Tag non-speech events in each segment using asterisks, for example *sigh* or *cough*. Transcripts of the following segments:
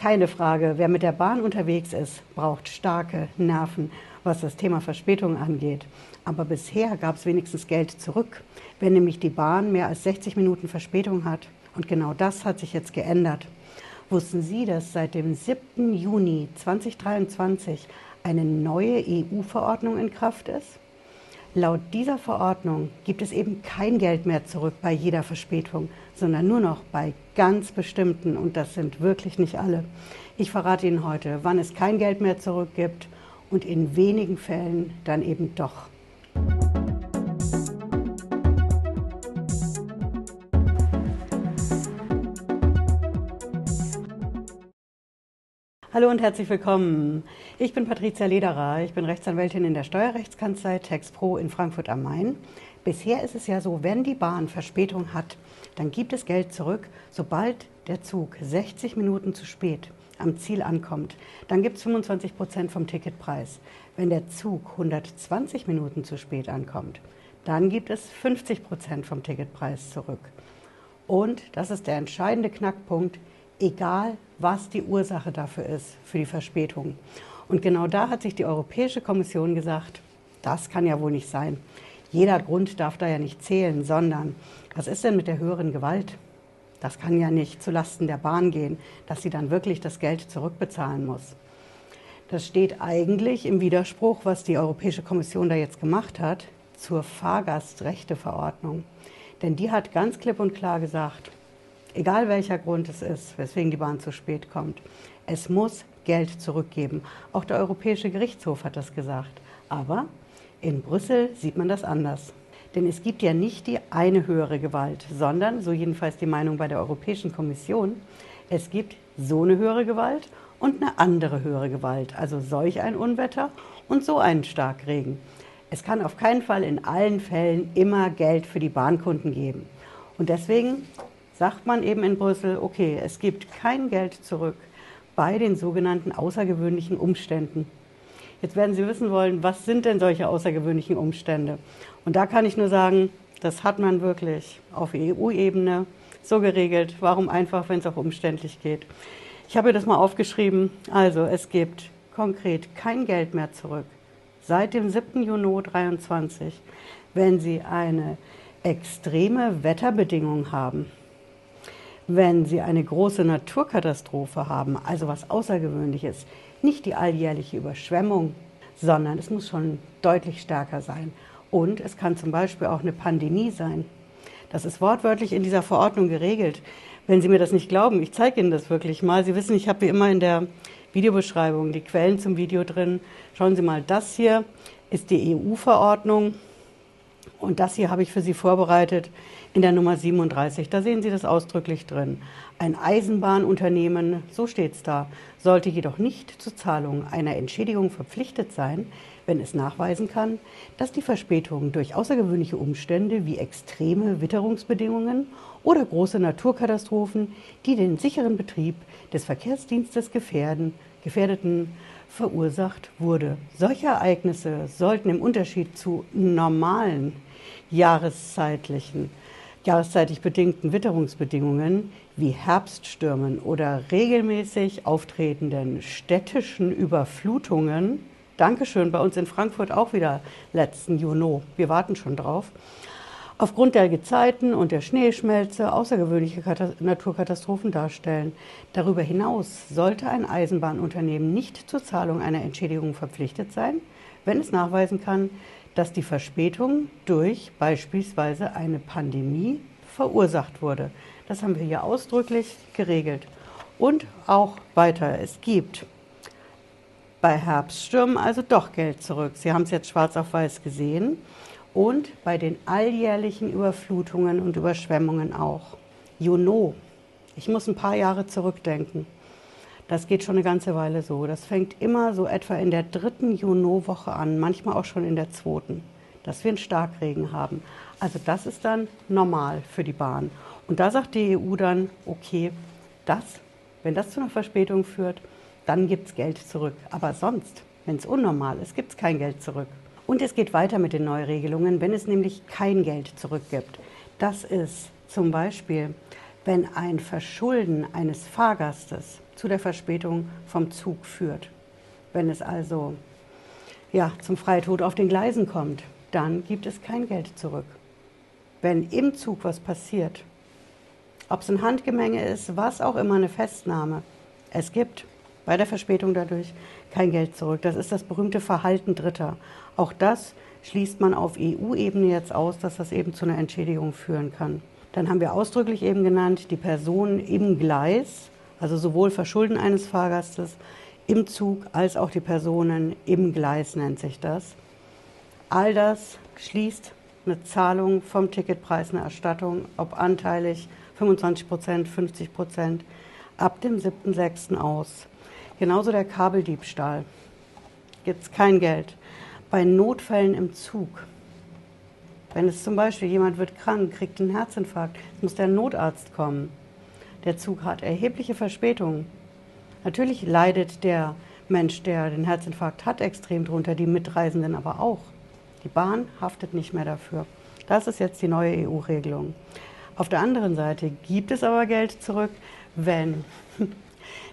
Keine Frage, wer mit der Bahn unterwegs ist, braucht starke Nerven, was das Thema Verspätung angeht. Aber bisher gab es wenigstens Geld zurück, wenn nämlich die Bahn mehr als 60 Minuten Verspätung hat. Und genau das hat sich jetzt geändert. Wussten Sie, dass seit dem 7. Juni 2023 eine neue EU-Verordnung in Kraft ist? Laut dieser Verordnung gibt es eben kein Geld mehr zurück bei jeder Verspätung, sondern nur noch bei ganz bestimmten, und das sind wirklich nicht alle. Ich verrate Ihnen heute, wann es kein Geld mehr zurück gibt und in wenigen Fällen dann eben doch. Hallo und herzlich willkommen. Ich bin Patricia Lederer. Ich bin Rechtsanwältin in der Steuerrechtskanzlei TexPro in Frankfurt am Main. Bisher ist es ja so, wenn die Bahn Verspätung hat, dann gibt es Geld zurück, sobald der Zug 60 Minuten zu spät am Ziel ankommt. Dann gibt es 25 Prozent vom Ticketpreis. Wenn der Zug 120 Minuten zu spät ankommt, dann gibt es 50 Prozent vom Ticketpreis zurück. Und das ist der entscheidende Knackpunkt egal was die Ursache dafür ist, für die Verspätung. Und genau da hat sich die Europäische Kommission gesagt, das kann ja wohl nicht sein. Jeder Grund darf da ja nicht zählen, sondern was ist denn mit der höheren Gewalt? Das kann ja nicht zulasten der Bahn gehen, dass sie dann wirklich das Geld zurückbezahlen muss. Das steht eigentlich im Widerspruch, was die Europäische Kommission da jetzt gemacht hat, zur Fahrgastrechteverordnung. Denn die hat ganz klipp und klar gesagt, egal welcher Grund es ist, weswegen die Bahn zu spät kommt. Es muss Geld zurückgeben. Auch der Europäische Gerichtshof hat das gesagt. Aber in Brüssel sieht man das anders. Denn es gibt ja nicht die eine höhere Gewalt, sondern, so jedenfalls die Meinung bei der Europäischen Kommission, es gibt so eine höhere Gewalt und eine andere höhere Gewalt. Also solch ein Unwetter und so einen Starkregen. Es kann auf keinen Fall in allen Fällen immer Geld für die Bahnkunden geben. Und deswegen sagt man eben in Brüssel, okay, es gibt kein Geld zurück bei den sogenannten außergewöhnlichen Umständen. Jetzt werden Sie wissen wollen, was sind denn solche außergewöhnlichen Umstände? Und da kann ich nur sagen, das hat man wirklich auf EU-Ebene so geregelt. Warum einfach, wenn es auch umständlich geht? Ich habe das mal aufgeschrieben. Also es gibt konkret kein Geld mehr zurück seit dem 7. Juni 2023, wenn Sie eine extreme Wetterbedingung haben wenn Sie eine große Naturkatastrophe haben, also was Außergewöhnliches, nicht die alljährliche Überschwemmung, sondern es muss schon deutlich stärker sein. Und es kann zum Beispiel auch eine Pandemie sein. Das ist wortwörtlich in dieser Verordnung geregelt. Wenn Sie mir das nicht glauben, ich zeige Ihnen das wirklich mal. Sie wissen, ich habe wie immer in der Videobeschreibung die Quellen zum Video drin. Schauen Sie mal, das hier ist die EU-Verordnung und das hier habe ich für Sie vorbereitet in der Nummer 37. Da sehen Sie das ausdrücklich drin. Ein Eisenbahnunternehmen, so steht es da, sollte jedoch nicht zur Zahlung einer Entschädigung verpflichtet sein, wenn es nachweisen kann, dass die Verspätung durch außergewöhnliche Umstände wie extreme Witterungsbedingungen oder große Naturkatastrophen, die den sicheren Betrieb des Verkehrsdienstes gefährden, gefährdeten, verursacht wurde. Solche Ereignisse sollten im Unterschied zu normalen jahreszeitlichen, jahreszeitlich bedingten Witterungsbedingungen wie Herbststürmen oder regelmäßig auftretenden städtischen Überflutungen, Dankeschön, bei uns in Frankfurt auch wieder letzten Juni, wir warten schon drauf, aufgrund der Gezeiten und der Schneeschmelze außergewöhnliche Naturkatastrophen darstellen. Darüber hinaus sollte ein Eisenbahnunternehmen nicht zur Zahlung einer Entschädigung verpflichtet sein, wenn es nachweisen kann, dass die Verspätung durch beispielsweise eine Pandemie verursacht wurde. Das haben wir hier ausdrücklich geregelt. Und auch weiter, es gibt bei Herbststürmen also doch Geld zurück. Sie haben es jetzt schwarz auf weiß gesehen. Und bei den alljährlichen Überflutungen und Überschwemmungen auch. Juno, ich muss ein paar Jahre zurückdenken. Das geht schon eine ganze Weile so. Das fängt immer so etwa in der dritten Juno-Woche an, manchmal auch schon in der zweiten, dass wir einen Starkregen haben. Also das ist dann normal für die Bahn. Und da sagt die EU dann, okay, das, wenn das zu einer Verspätung führt, dann gibt es Geld zurück. Aber sonst, wenn es unnormal ist, gibt es kein Geld zurück. Und es geht weiter mit den Neuregelungen, wenn es nämlich kein Geld zurückgibt. Das ist zum Beispiel, wenn ein Verschulden eines Fahrgastes zu der Verspätung vom Zug führt. Wenn es also ja, zum Freitod auf den Gleisen kommt, dann gibt es kein Geld zurück. Wenn im Zug was passiert, ob es ein Handgemenge ist, was auch immer, eine Festnahme, es gibt bei der Verspätung dadurch kein Geld zurück. Das ist das berühmte Verhalten Dritter. Auch das schließt man auf EU-Ebene jetzt aus, dass das eben zu einer Entschädigung führen kann. Dann haben wir ausdrücklich eben genannt, die Personen im Gleis, also sowohl Verschulden eines Fahrgastes im Zug als auch die Personen im Gleis nennt sich das. All das schließt eine Zahlung vom Ticketpreis, eine Erstattung, ob anteilig 25 Prozent, 50 Prozent, ab dem 7.6. aus. Genauso der Kabeldiebstahl. Gibt es kein Geld. Bei Notfällen im Zug. Wenn es zum Beispiel jemand wird krank, kriegt einen Herzinfarkt, muss der Notarzt kommen. Der Zug hat erhebliche Verspätungen. Natürlich leidet der Mensch, der den Herzinfarkt hat, extrem drunter, die Mitreisenden aber auch. Die Bahn haftet nicht mehr dafür. Das ist jetzt die neue EU-Regelung. Auf der anderen Seite gibt es aber Geld zurück, wenn *laughs*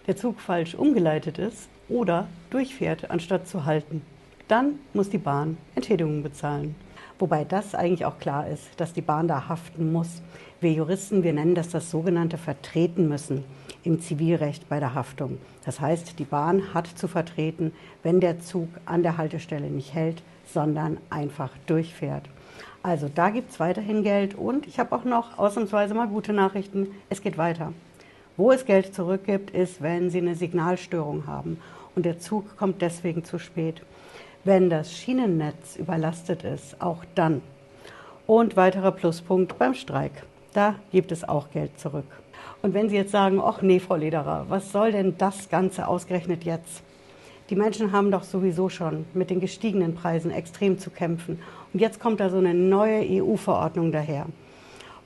der Zug falsch umgeleitet ist oder durchfährt, anstatt zu halten. Dann muss die Bahn Entschädigungen bezahlen. Wobei das eigentlich auch klar ist, dass die Bahn da haften muss. Wir Juristen, wir nennen das das sogenannte Vertreten müssen im Zivilrecht bei der Haftung. Das heißt, die Bahn hat zu vertreten, wenn der Zug an der Haltestelle nicht hält, sondern einfach durchfährt. Also da gibt es weiterhin Geld und ich habe auch noch ausnahmsweise mal gute Nachrichten. Es geht weiter. Wo es Geld zurückgibt, ist, wenn Sie eine Signalstörung haben und der Zug kommt deswegen zu spät. Wenn das Schienennetz überlastet ist, auch dann. Und weiterer Pluspunkt beim Streik. Da gibt es auch Geld zurück. Und wenn Sie jetzt sagen, ach nee, Frau Lederer, was soll denn das Ganze ausgerechnet jetzt? Die Menschen haben doch sowieso schon mit den gestiegenen Preisen extrem zu kämpfen. Und jetzt kommt da so eine neue EU-Verordnung daher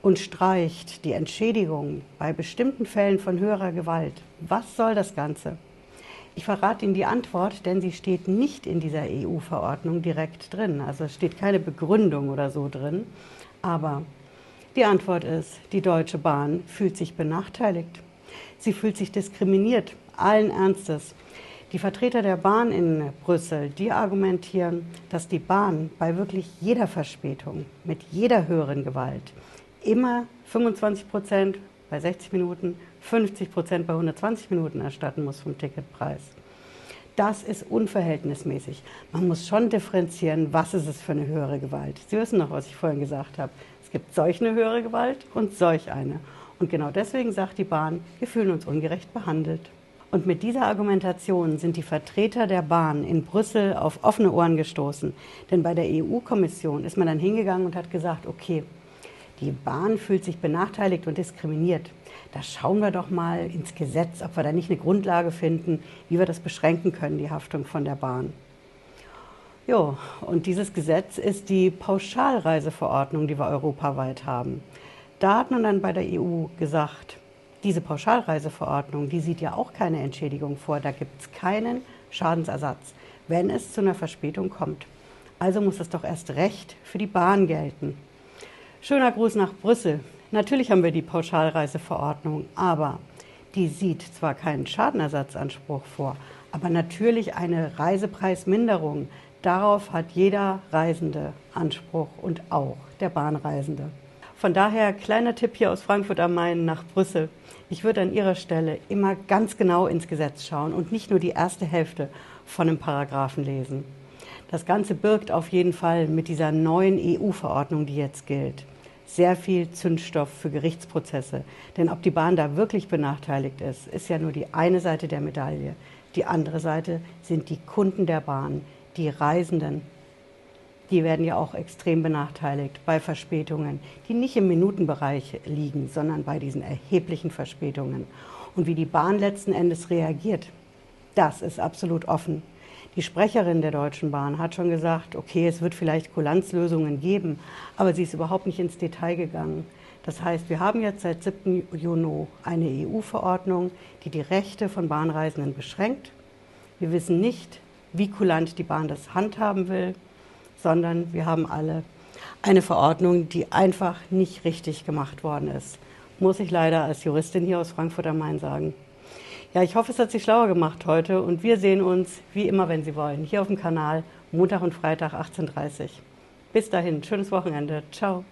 und streicht die Entschädigung bei bestimmten Fällen von höherer Gewalt. Was soll das Ganze? Ich verrate Ihnen die Antwort, denn sie steht nicht in dieser EU-Verordnung direkt drin. Also es steht keine Begründung oder so drin. Aber die Antwort ist, die Deutsche Bahn fühlt sich benachteiligt. Sie fühlt sich diskriminiert, allen Ernstes. Die Vertreter der Bahn in Brüssel, die argumentieren, dass die Bahn bei wirklich jeder Verspätung, mit jeder höheren Gewalt, immer 25 Prozent bei 60 Minuten, 50 Prozent bei 120 Minuten erstatten muss vom Ticketpreis. Das ist unverhältnismäßig. Man muss schon differenzieren, was ist es für eine höhere Gewalt. Sie wissen noch, was ich vorhin gesagt habe. Es gibt solch eine höhere Gewalt und solch eine. Und genau deswegen sagt die Bahn, wir fühlen uns ungerecht behandelt. Und mit dieser Argumentation sind die Vertreter der Bahn in Brüssel auf offene Ohren gestoßen. Denn bei der EU-Kommission ist man dann hingegangen und hat gesagt, okay, die Bahn fühlt sich benachteiligt und diskriminiert. Da schauen wir doch mal ins Gesetz, ob wir da nicht eine Grundlage finden, wie wir das beschränken können, die Haftung von der Bahn. Jo, und dieses Gesetz ist die Pauschalreiseverordnung, die wir europaweit haben. Da hat man dann bei der EU gesagt, diese Pauschalreiseverordnung, die sieht ja auch keine Entschädigung vor. Da gibt es keinen Schadensersatz, wenn es zu einer Verspätung kommt. Also muss es doch erst recht für die Bahn gelten. Schöner Gruß nach Brüssel. Natürlich haben wir die Pauschalreiseverordnung, aber die sieht zwar keinen Schadenersatzanspruch vor, aber natürlich eine Reisepreisminderung. Darauf hat jeder Reisende Anspruch und auch der Bahnreisende. Von daher kleiner Tipp hier aus Frankfurt am Main nach Brüssel. Ich würde an Ihrer Stelle immer ganz genau ins Gesetz schauen und nicht nur die erste Hälfte von einem Paragraphen lesen. Das Ganze birgt auf jeden Fall mit dieser neuen EU-Verordnung, die jetzt gilt, sehr viel Zündstoff für Gerichtsprozesse. Denn ob die Bahn da wirklich benachteiligt ist, ist ja nur die eine Seite der Medaille. Die andere Seite sind die Kunden der Bahn, die Reisenden, die werden ja auch extrem benachteiligt bei Verspätungen, die nicht im Minutenbereich liegen, sondern bei diesen erheblichen Verspätungen. Und wie die Bahn letzten Endes reagiert, das ist absolut offen. Die Sprecherin der Deutschen Bahn hat schon gesagt, okay, es wird vielleicht Kulanzlösungen geben, aber sie ist überhaupt nicht ins Detail gegangen. Das heißt, wir haben jetzt seit 7. Juni eine EU-Verordnung, die die Rechte von Bahnreisenden beschränkt. Wir wissen nicht, wie kulant die Bahn das handhaben will sondern wir haben alle eine Verordnung, die einfach nicht richtig gemacht worden ist. muss ich leider als Juristin hier aus Frankfurt am Main sagen. Ja, ich hoffe, es hat Sie schlauer gemacht heute und wir sehen uns, wie immer, wenn Sie wollen, hier auf dem Kanal, Montag und Freitag 18.30 Uhr. Bis dahin, schönes Wochenende. Ciao.